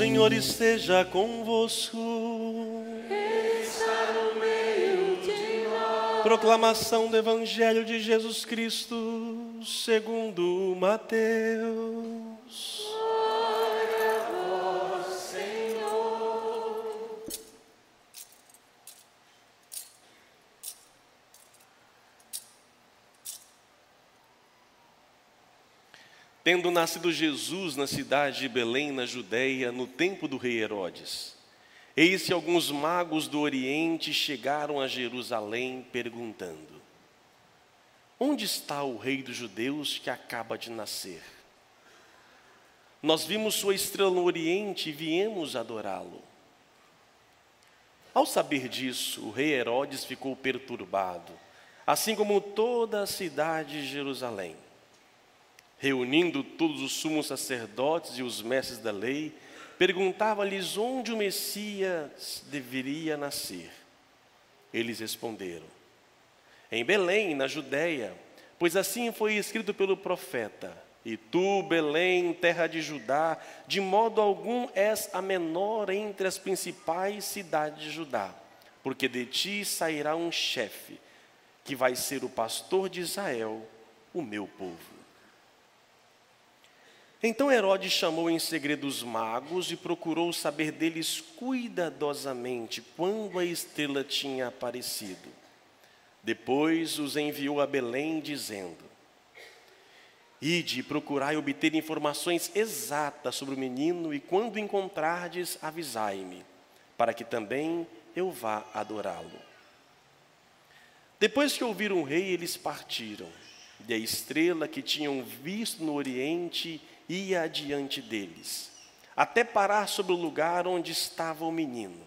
Senhor esteja convosco. Está no meio de nós. Proclamação do Evangelho de Jesus Cristo, segundo Mateus. Tendo nascido Jesus na cidade de Belém, na Judéia, no tempo do rei Herodes, eis que alguns magos do Oriente chegaram a Jerusalém perguntando: Onde está o rei dos judeus que acaba de nascer? Nós vimos sua estrela no Oriente e viemos adorá-lo. Ao saber disso, o rei Herodes ficou perturbado, assim como toda a cidade de Jerusalém. Reunindo todos os sumos sacerdotes e os mestres da lei, perguntava-lhes onde o Messias deveria nascer. Eles responderam: Em Belém, na Judéia, pois assim foi escrito pelo profeta: E tu, Belém, terra de Judá, de modo algum és a menor entre as principais cidades de Judá, porque de ti sairá um chefe, que vai ser o pastor de Israel, o meu povo. Então Herodes chamou em segredo os magos e procurou saber deles cuidadosamente quando a estrela tinha aparecido. Depois os enviou a Belém, dizendo: Ide procurai obter informações exatas sobre o menino, e quando encontrardes, avisai-me, para que também eu vá adorá-lo. Depois que ouviram o rei, eles partiram, e a estrela que tinham visto no oriente ia adiante deles, até parar sobre o lugar onde estava o menino.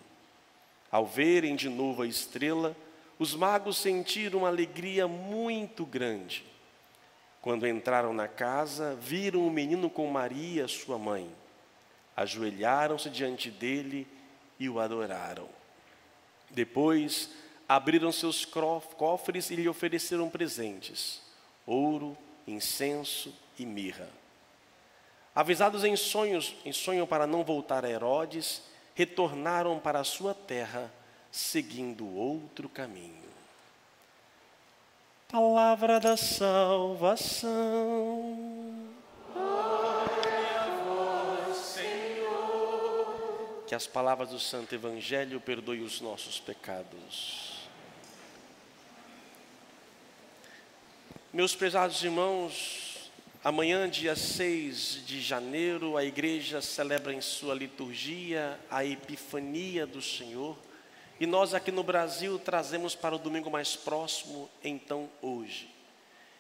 Ao verem de novo a estrela, os magos sentiram uma alegria muito grande. Quando entraram na casa, viram o menino com Maria, sua mãe. Ajoelharam-se diante dele e o adoraram. Depois, abriram seus cofres e lhe ofereceram presentes: ouro, incenso e mirra. Avisados em sonhos, em sonho para não voltar a Herodes, retornaram para a sua terra, seguindo outro caminho. Palavra da salvação. Glória a vós, Senhor. Que as palavras do Santo Evangelho perdoem os nossos pecados. Meus prezados irmãos, amanhã, dia 6 de janeiro, a igreja celebra em sua liturgia a Epifania do Senhor. E nós aqui no Brasil trazemos para o domingo mais próximo, então hoje.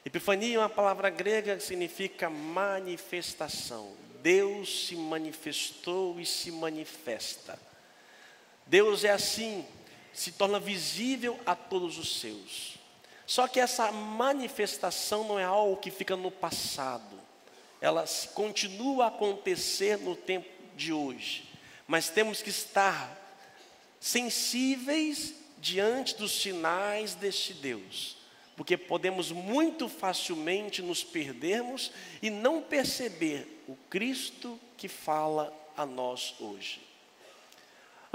Epifania é uma palavra grega que significa manifestação. Deus se manifestou e se manifesta. Deus é assim, se torna visível a todos os seus. Só que essa manifestação não é algo que fica no passado, ela continua a acontecer no tempo de hoje, mas temos que estar sensíveis diante dos sinais deste Deus, porque podemos muito facilmente nos perdermos e não perceber o Cristo que fala a nós hoje.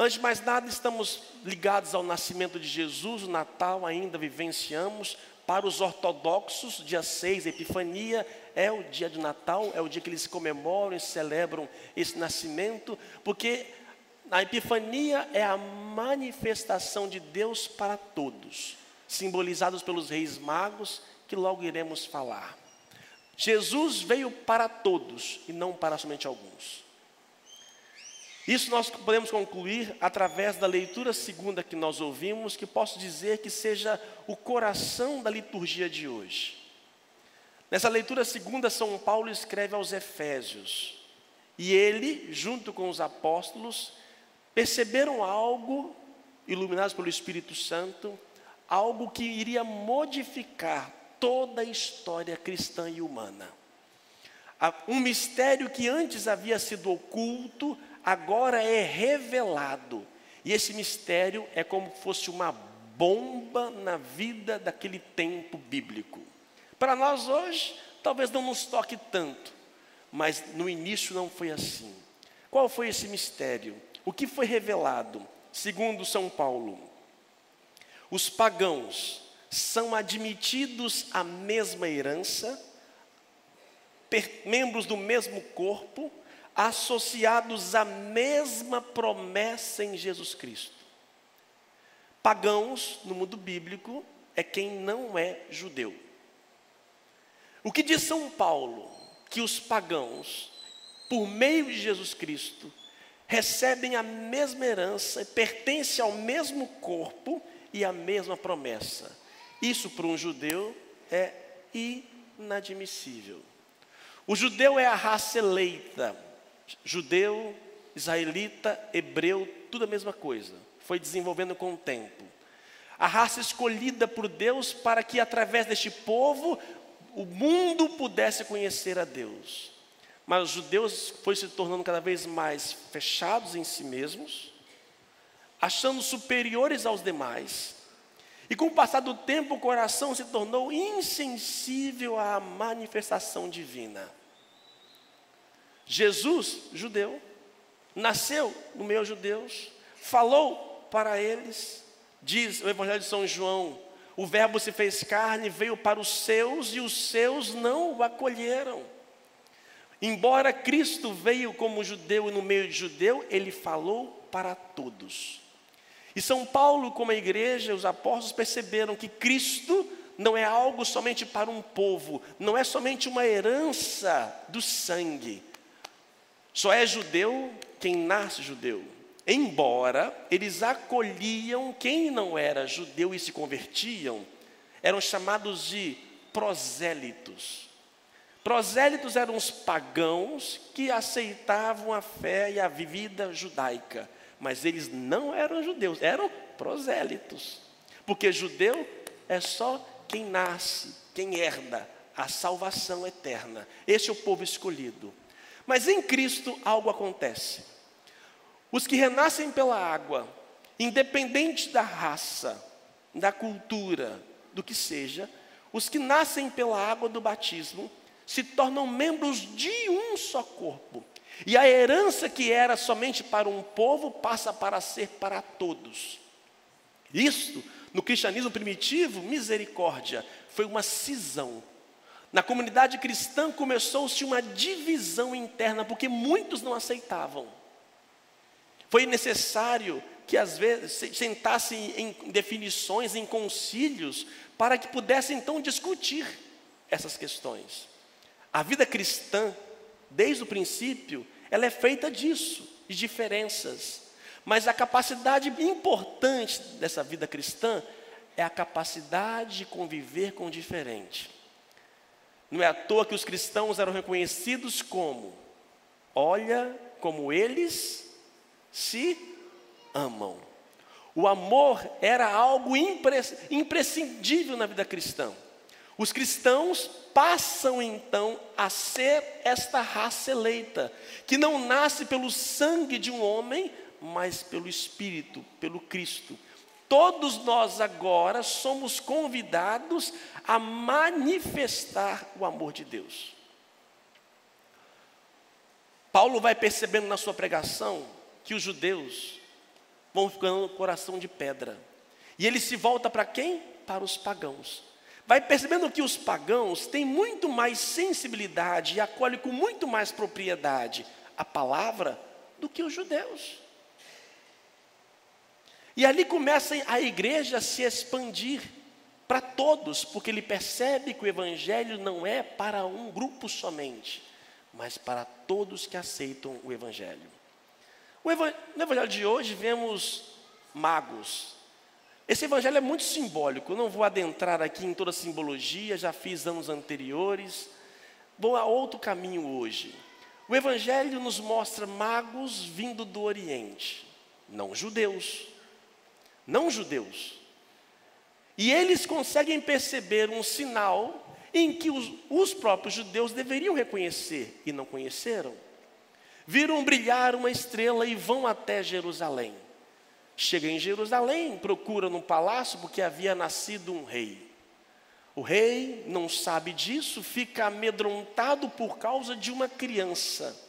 Antes de mais nada, estamos ligados ao nascimento de Jesus, o Natal ainda vivenciamos. Para os ortodoxos, dia 6, Epifania, é o dia de Natal, é o dia que eles comemoram e celebram esse nascimento, porque a Epifania é a manifestação de Deus para todos, simbolizados pelos reis magos, que logo iremos falar. Jesus veio para todos e não para somente alguns. Isso nós podemos concluir através da leitura segunda que nós ouvimos, que posso dizer que seja o coração da liturgia de hoje. Nessa leitura segunda, São Paulo escreve aos Efésios, e ele, junto com os apóstolos, perceberam algo, iluminados pelo Espírito Santo, algo que iria modificar toda a história cristã e humana. Um mistério que antes havia sido oculto, agora é revelado. E esse mistério é como fosse uma bomba na vida daquele tempo bíblico. Para nós hoje, talvez não nos toque tanto, mas no início não foi assim. Qual foi esse mistério? O que foi revelado? Segundo São Paulo, os pagãos são admitidos à mesma herança, membros do mesmo corpo, associados à mesma promessa em Jesus Cristo. Pagãos, no mundo bíblico, é quem não é judeu. O que diz São Paulo? Que os pagãos, por meio de Jesus Cristo, recebem a mesma herança, pertencem ao mesmo corpo e à mesma promessa. Isso para um judeu é inadmissível. O judeu é a raça eleita. Judeu, israelita, hebreu, tudo a mesma coisa. Foi desenvolvendo com o tempo. A raça escolhida por Deus para que através deste povo o mundo pudesse conhecer a Deus. Mas os judeus foi se tornando cada vez mais fechados em si mesmos, achando superiores aos demais. E com o passar do tempo, o coração se tornou insensível à manifestação divina. Jesus, judeu, nasceu no meio judeus, falou para eles, diz o Evangelho de São João: o Verbo se fez carne, veio para os seus e os seus não o acolheram. Embora Cristo veio como judeu e no meio de judeu, ele falou para todos. E São Paulo, como a igreja, os apóstolos perceberam que Cristo não é algo somente para um povo, não é somente uma herança do sangue. Só é judeu quem nasce judeu. Embora eles acolhiam quem não era judeu e se convertiam, eram chamados de prosélitos. Prosélitos eram os pagãos que aceitavam a fé e a vida judaica, mas eles não eram judeus, eram prosélitos. Porque judeu é só quem nasce, quem herda a salvação eterna. Esse é o povo escolhido. Mas em Cristo algo acontece. Os que renascem pela água, independente da raça, da cultura, do que seja, os que nascem pela água do batismo, se tornam membros de um só corpo. E a herança que era somente para um povo passa para ser para todos. Isto, no cristianismo primitivo, misericórdia, foi uma cisão. Na comunidade cristã começou-se uma divisão interna, porque muitos não aceitavam. Foi necessário que às vezes sentassem em definições, em concílios, para que pudessem então discutir essas questões. A vida cristã, desde o princípio, ela é feita disso, de diferenças. Mas a capacidade importante dessa vida cristã é a capacidade de conviver com o diferente. Não é à toa que os cristãos eram reconhecidos como: olha como eles se amam. O amor era algo imprescindível na vida cristã. Os cristãos passam então a ser esta raça eleita, que não nasce pelo sangue de um homem, mas pelo Espírito, pelo Cristo. Todos nós agora somos convidados a manifestar o amor de Deus. Paulo vai percebendo na sua pregação que os judeus vão ficando com o coração de pedra. E ele se volta para quem? Para os pagãos vai percebendo que os pagãos têm muito mais sensibilidade e acolhem com muito mais propriedade a palavra do que os judeus. E ali começa a igreja a se expandir para todos, porque ele percebe que o evangelho não é para um grupo somente, mas para todos que aceitam o evangelho. No evangelho de hoje vemos magos, esse evangelho é muito simbólico, não vou adentrar aqui em toda a simbologia, já fiz anos anteriores. Vou a outro caminho hoje. O evangelho nos mostra magos vindo do Oriente, não judeus. Não judeus. E eles conseguem perceber um sinal em que os, os próprios judeus deveriam reconhecer e não conheceram. Viram brilhar uma estrela e vão até Jerusalém. Chega em Jerusalém, procura no palácio porque havia nascido um rei. O rei não sabe disso, fica amedrontado por causa de uma criança.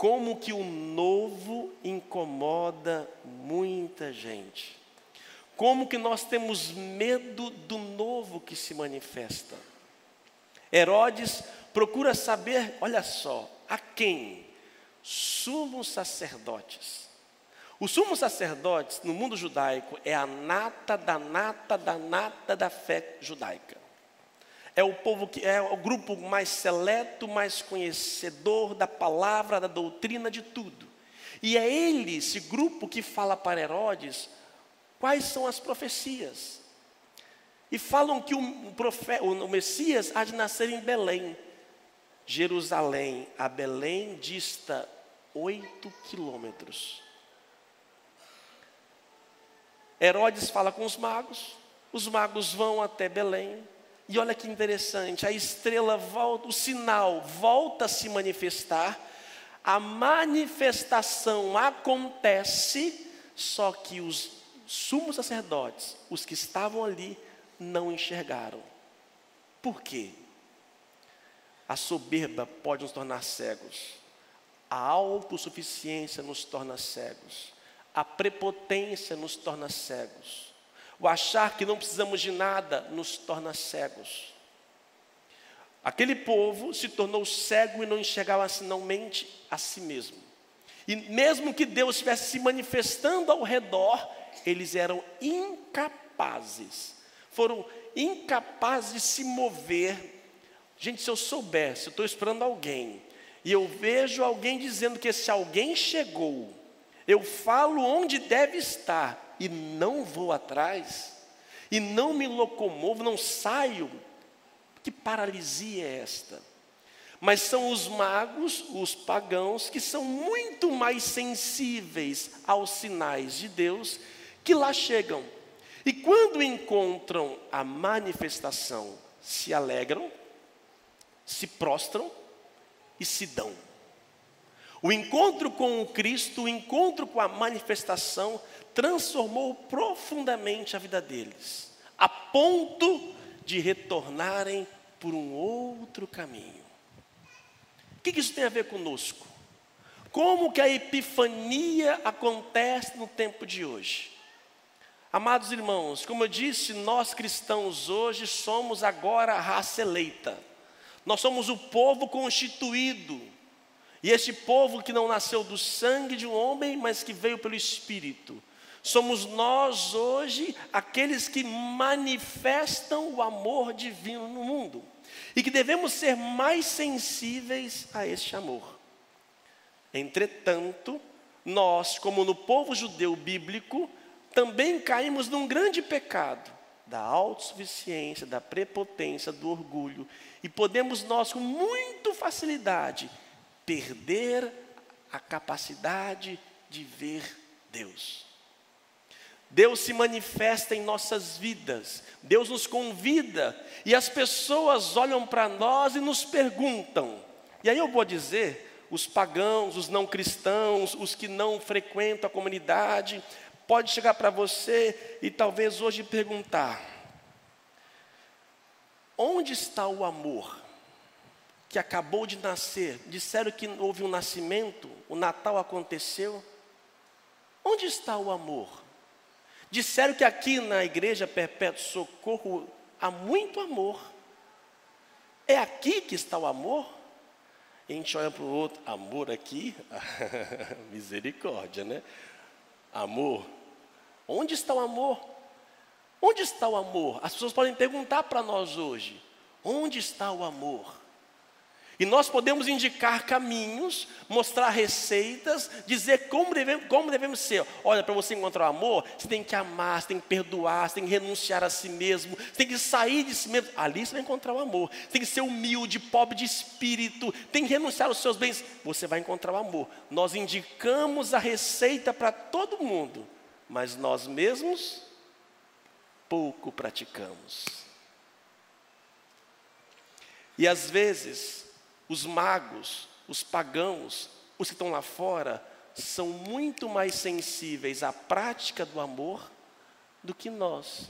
como que o novo incomoda muita gente. Como que nós temos medo do novo que se manifesta. Herodes procura saber, olha só, a quem? Sumos sacerdotes. Os sumos sacerdotes no mundo judaico é a nata da nata da nata da fé judaica. É o povo que é o grupo mais seleto, mais conhecedor da palavra, da doutrina, de tudo. E é ele, esse grupo, que fala para Herodes quais são as profecias. E falam que o, profeta, o Messias há de nascer em Belém. Jerusalém a Belém dista oito quilômetros. Herodes fala com os magos, os magos vão até Belém, e olha que interessante, a estrela volta, o sinal volta a se manifestar, a manifestação acontece, só que os sumos sacerdotes, os que estavam ali, não enxergaram. Por quê? A soberba pode nos tornar cegos, a autossuficiência nos torna cegos, a prepotência nos torna cegos. O achar que não precisamos de nada nos torna cegos. Aquele povo se tornou cego e não enxergava mente a si mesmo. E mesmo que Deus estivesse se manifestando ao redor, eles eram incapazes. Foram incapazes de se mover. Gente, se eu soubesse, eu estou esperando alguém, e eu vejo alguém dizendo que esse alguém chegou, eu falo onde deve estar e não vou atrás, e não me locomovo, não saio. Que paralisia é esta? Mas são os magos, os pagãos, que são muito mais sensíveis aos sinais de Deus, que lá chegam. E quando encontram a manifestação, se alegram, se prostram e se dão. O encontro com o Cristo, o encontro com a manifestação, transformou profundamente a vida deles, a ponto de retornarem por um outro caminho. O que isso tem a ver conosco? Como que a epifania acontece no tempo de hoje? Amados irmãos, como eu disse, nós cristãos hoje somos agora a raça eleita. Nós somos o povo constituído e este povo que não nasceu do sangue de um homem, mas que veio pelo Espírito. Somos nós hoje aqueles que manifestam o amor divino no mundo. E que devemos ser mais sensíveis a este amor. Entretanto, nós, como no povo judeu bíblico, também caímos num grande pecado da autossuficiência, da prepotência, do orgulho. E podemos nós, com muita facilidade, perder a capacidade de ver Deus. Deus se manifesta em nossas vidas, Deus nos convida, e as pessoas olham para nós e nos perguntam. E aí eu vou dizer, os pagãos, os não cristãos, os que não frequentam a comunidade, pode chegar para você e talvez hoje perguntar: onde está o amor? que acabou de nascer, disseram que houve um nascimento, o Natal aconteceu. Onde está o amor? Disseram que aqui na igreja Perpétuo Socorro há muito amor. É aqui que está o amor? E a gente olha para o outro, amor aqui? Misericórdia, né? Amor. Onde está o amor? Onde está o amor? As pessoas podem perguntar para nós hoje: onde está o amor? E nós podemos indicar caminhos, mostrar receitas, dizer como devemos, como devemos ser. Olha, para você encontrar o amor, você tem que amar, você tem que perdoar, você tem que renunciar a si mesmo, você tem que sair de si mesmo. Ali você vai encontrar o amor. Você tem que ser humilde, pobre de espírito, tem que renunciar aos seus bens. Você vai encontrar o amor. Nós indicamos a receita para todo mundo, mas nós mesmos pouco praticamos. E às vezes, os magos, os pagãos, os que estão lá fora, são muito mais sensíveis à prática do amor do que nós.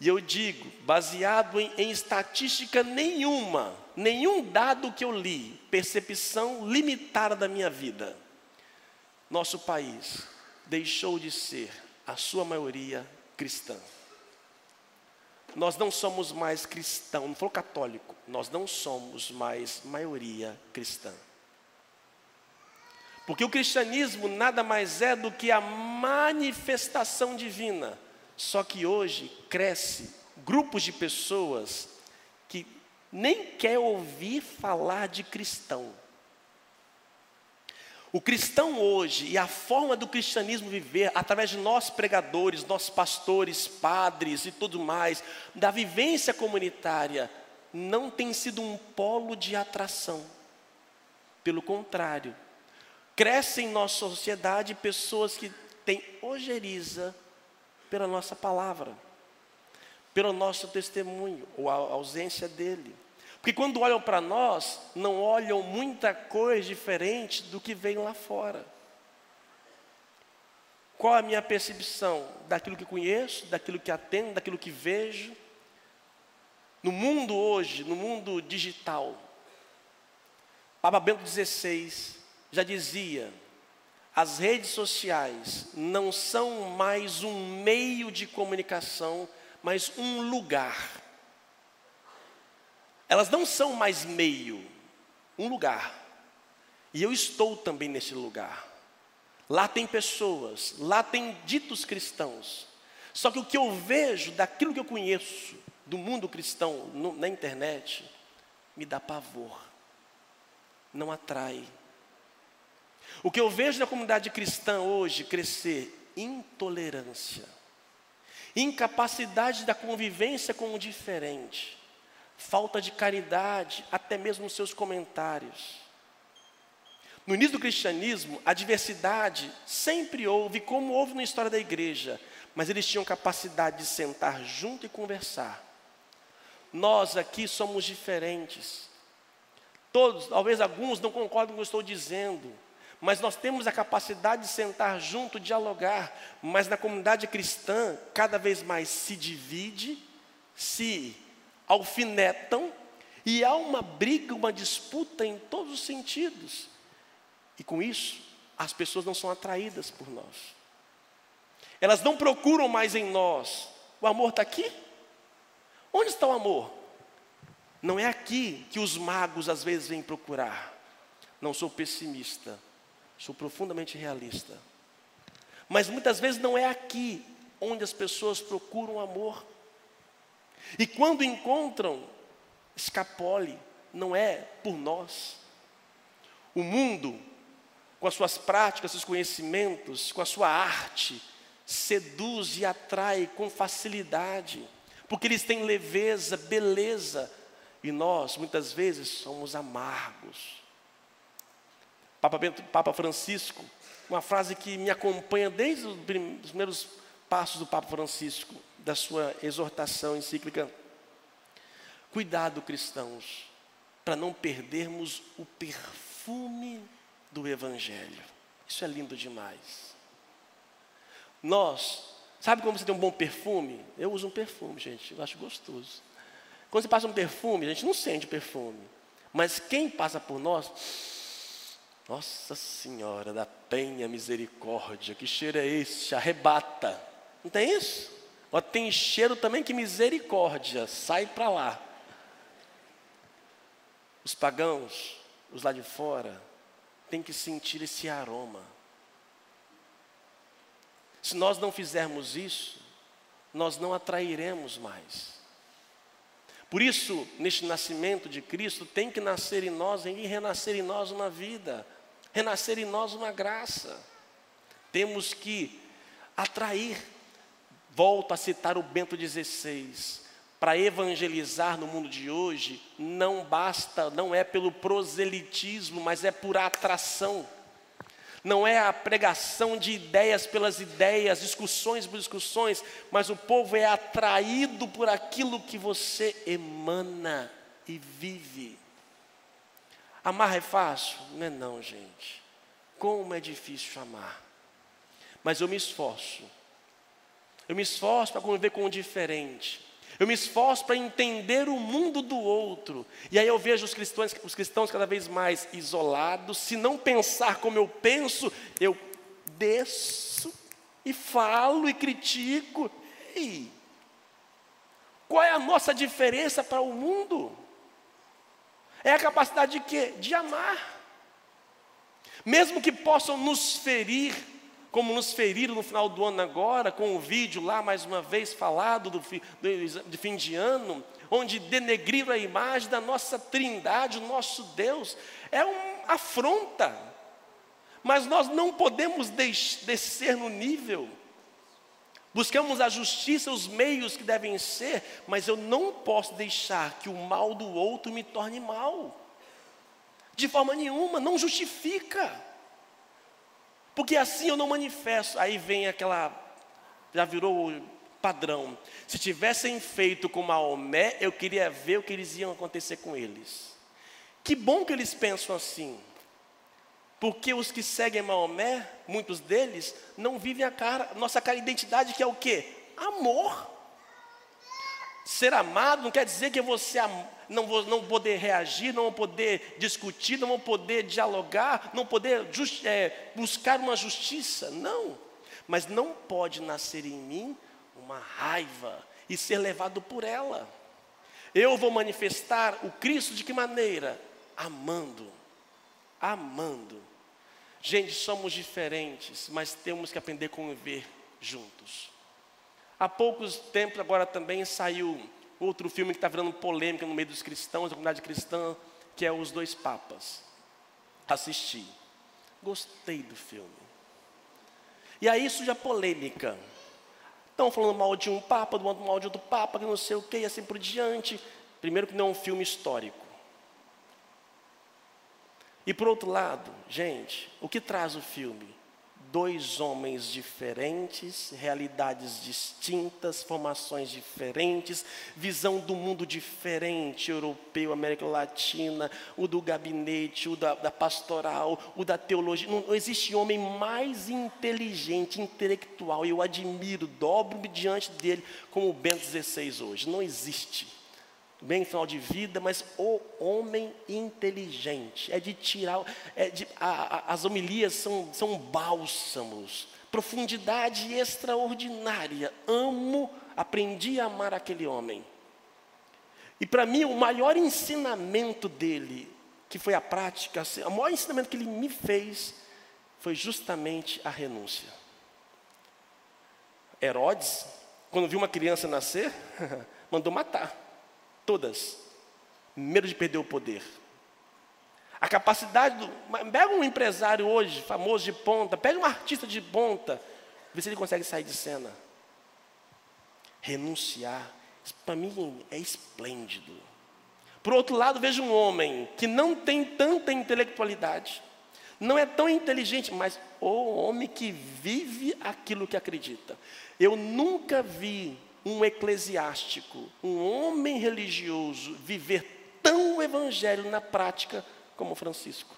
E eu digo, baseado em, em, estatística nenhuma, nenhum dado que eu li, percepção limitada da minha vida, nosso país deixou de ser, a sua maioria, cristã. Nós não somos mais cristão, não falou católico, nós não somos mais maioria cristã. Porque o cristianismo nada mais é do que a manifestação divina só que hoje cresce grupos de pessoas que nem quer ouvir falar de cristão. O cristão hoje e a forma do cristianismo viver, através de nós pregadores, nós pastores, padres e tudo mais, da vivência comunitária, não tem sido um polo de atração. Pelo contrário, crescem em nossa sociedade pessoas que têm ojeriza pela nossa palavra, pelo nosso testemunho, ou a ausência dele. Porque quando olham para nós, não olham muita coisa diferente do que vem lá fora. Qual a minha percepção daquilo que conheço, daquilo que atendo, daquilo que vejo? No mundo hoje, no mundo digital, Papa Bento XVI já dizia as redes sociais não são mais um meio de comunicação, mas um lugar. Elas não são mais meio, um lugar. E eu estou também nesse lugar. Lá tem pessoas, lá tem ditos cristãos. Só que o que eu vejo daquilo que eu conheço do mundo cristão no, na internet me dá pavor, não atrai. O que eu vejo na comunidade cristã hoje crescer intolerância, incapacidade da convivência com o diferente, falta de caridade, até mesmo nos seus comentários. No início do cristianismo, a diversidade sempre houve, como houve na história da igreja, mas eles tinham capacidade de sentar junto e conversar. Nós aqui somos diferentes. Todos, talvez alguns não concordem com o que eu estou dizendo, mas nós temos a capacidade de sentar junto, dialogar, mas na comunidade cristã, cada vez mais se divide, se alfinetam, e há uma briga, uma disputa em todos os sentidos. E com isso, as pessoas não são atraídas por nós. Elas não procuram mais em nós. O amor está aqui? Onde está o amor? Não é aqui que os magos às vezes vêm procurar. Não sou pessimista. Sou profundamente realista. Mas muitas vezes não é aqui onde as pessoas procuram amor. E quando encontram, escapole, não é por nós. O mundo, com as suas práticas, seus conhecimentos, com a sua arte, seduz e atrai com facilidade, porque eles têm leveza, beleza, e nós muitas vezes somos amargos. Papa, Bento, Papa Francisco, uma frase que me acompanha desde os primeiros passos do Papa Francisco, da sua exortação encíclica. Cuidado, cristãos, para não perdermos o perfume do Evangelho. Isso é lindo demais. Nós, sabe como você tem um bom perfume? Eu uso um perfume, gente, eu acho gostoso. Quando você passa um perfume, a gente não sente o perfume. Mas quem passa por nós, nossa Senhora da Penha Misericórdia, que cheiro é esse? Arrebata. Não tem isso? Ó, tem cheiro também que misericórdia, sai para lá. Os pagãos, os lá de fora, têm que sentir esse aroma. Se nós não fizermos isso, nós não atrairemos mais. Por isso, neste nascimento de Cristo, tem que nascer em nós e renascer em nós uma vida renascer em nós uma graça. Temos que atrair, volto a citar o Bento XVI, para evangelizar no mundo de hoje, não basta, não é pelo proselitismo, mas é por atração. Não é a pregação de ideias pelas ideias, discussões por discussões, mas o povo é atraído por aquilo que você emana e vive. Amar é fácil? Não é não, gente. Como é difícil amar. Mas eu me esforço. Eu me esforço para conviver com o diferente. Eu me esforço para entender o mundo do outro. E aí eu vejo os cristãos, os cristãos cada vez mais isolados. Se não pensar como eu penso, eu desço e falo e critico. E qual é a nossa diferença para o mundo? É a capacidade de quê? De amar. Mesmo que possam nos ferir, como nos feriram no final do ano agora, com o vídeo lá mais uma vez falado do, do, de fim de ano, onde denegriram a imagem da nossa trindade, o nosso Deus, é uma afronta. Mas nós não podemos descer no nível. Buscamos a justiça, os meios que devem ser, mas eu não posso deixar que o mal do outro me torne mal. De forma nenhuma, não justifica. Porque assim eu não manifesto. Aí vem aquela, já virou padrão. Se tivessem feito com Maomé, eu queria ver o que eles iam acontecer com eles. Que bom que eles pensam assim. Porque os que seguem Maomé, muitos deles, não vivem a cara, nossa cara identidade que é o quê? Amor. Ser amado não quer dizer que você não vou não poder reagir, não vou poder discutir, não vou poder dialogar, não poder just, é, buscar uma justiça. Não. Mas não pode nascer em mim uma raiva e ser levado por ela. Eu vou manifestar o Cristo de que maneira? Amando. Amando. Gente, somos diferentes, mas temos que aprender a conviver juntos. Há poucos tempos agora também saiu outro filme que está virando polêmica no meio dos cristãos, da comunidade cristã, que é Os Dois Papas. Assisti. Gostei do filme. E aí surge a polêmica. Estão falando mal de um papa, do outro mal de outro papa, que não sei o que, e assim por diante. Primeiro que não é um filme histórico. E por outro lado, gente, o que traz o filme? Dois homens diferentes, realidades distintas, formações diferentes, visão do mundo diferente, europeu, América Latina, o do gabinete, o da, da pastoral, o da teologia. Não, não, existe homem mais inteligente, intelectual, eu admiro, dobro-me diante dele, como o Bento XVI hoje. Não existe bem final de vida, mas o homem inteligente. É de tirar, é de, a, a, as homilias são, são bálsamos, profundidade extraordinária. Amo, aprendi a amar aquele homem. E para mim, o maior ensinamento dele, que foi a prática, assim, o maior ensinamento que ele me fez, foi justamente a renúncia. Herodes, quando viu uma criança nascer, mandou matar. Todas. Medo de perder o poder. A capacidade do. Pega um empresário hoje, famoso de ponta, pega um artista de ponta, vê se ele consegue sair de cena. Renunciar. Para mim é esplêndido. Por outro lado, vejo um homem que não tem tanta intelectualidade, não é tão inteligente, mas o homem que vive aquilo que acredita. Eu nunca vi um eclesiástico, um homem religioso, viver tão o evangelho na prática como Francisco.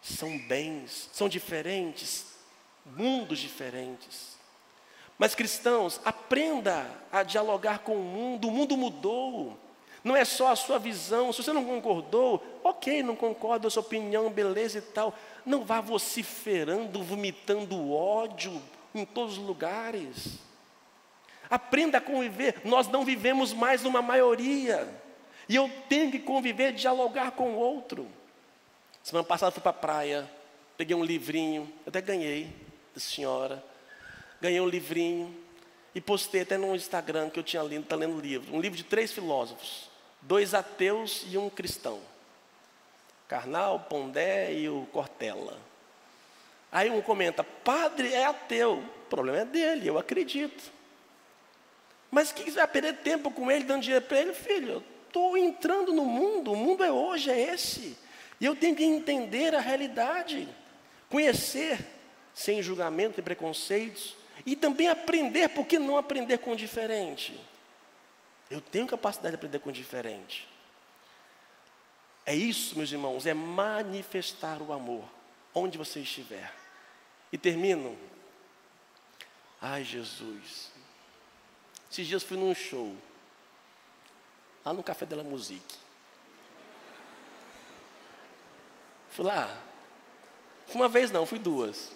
São bens, são diferentes, mundos diferentes. Mas cristãos, aprenda a dialogar com o mundo, o mundo mudou. Não é só a sua visão, se você não concordou, ok, não concordo, a sua opinião, beleza e tal. Não vá vociferando, vomitando ódio em todos os lugares. Aprenda a conviver. Nós não vivemos mais numa maioria. E eu tenho que conviver, dialogar com o outro. Semana passada fui para a praia, peguei um livrinho, até ganhei da senhora. Ganhei um livrinho e postei até no Instagram que eu tinha lido, está lendo livro. Um livro de três filósofos, dois ateus e um cristão. Carnal, Pondé e o Cortella. Aí um comenta, padre é ateu. O problema é dele, eu acredito. Mas o que você vai perder tempo com ele, dando dinheiro para ele? Filho, estou entrando no mundo, o mundo é hoje, é esse. E eu tenho que entender a realidade, conhecer, sem julgamento e preconceitos, e também aprender, por que não aprender com o diferente? Eu tenho capacidade de aprender com o diferente. É isso, meus irmãos, é manifestar o amor, onde você estiver. E termino. Ai, Jesus. Esses dias fui num show, lá no Café Della Musique. Fui lá. Fui uma vez não, fui duas.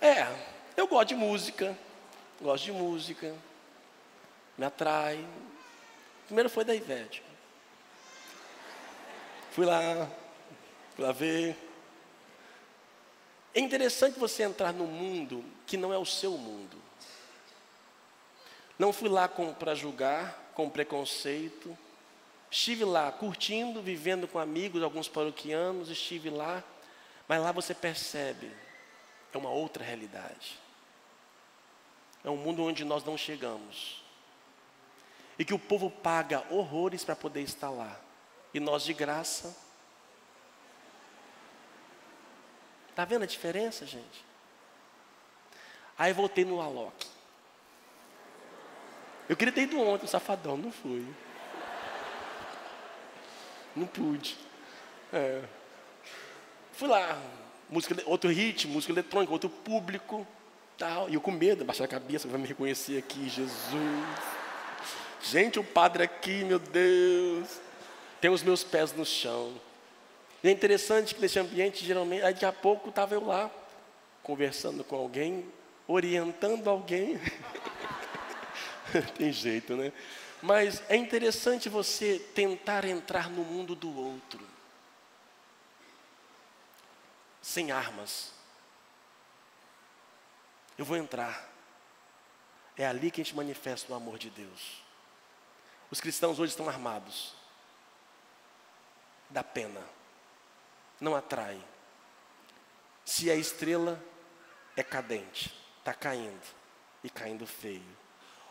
É, eu gosto de música, gosto de música, me atrai. Primeiro foi da Ivete. Fui lá, fui lá ver. É interessante você entrar no mundo que não é o seu mundo. Não fui lá para julgar, com preconceito. Estive lá curtindo, vivendo com amigos, alguns paroquianos, estive lá. Mas lá você percebe, é uma outra realidade. É um mundo onde nós não chegamos. E que o povo paga horrores para poder estar lá. E nós de graça. Está vendo a diferença, gente? Aí voltei no Alok. Eu queria ter ido ontem, safadão, não fui. Não pude. É. Fui lá, música, outro ritmo, música eletrônica, outro público, tal. E eu com medo, baixar a cabeça, vai me reconhecer aqui, Jesus. Gente, o padre aqui, meu Deus. Tem os meus pés no chão. E é interessante que nesse ambiente, geralmente, daqui a pouco estava eu lá, conversando com alguém, orientando alguém. Tem jeito, né? Mas é interessante você tentar entrar no mundo do outro, sem armas. Eu vou entrar. É ali que a gente manifesta o amor de Deus. Os cristãos hoje estão armados. Dá pena. Não atrai. Se a estrela é cadente, está caindo e caindo feio.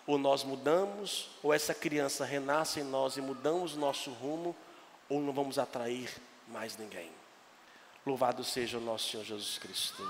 Ou nós mudamos, ou essa criança renasce em nós e mudamos nosso rumo, ou não vamos atrair mais ninguém. Louvado seja o nosso Senhor Jesus Cristo.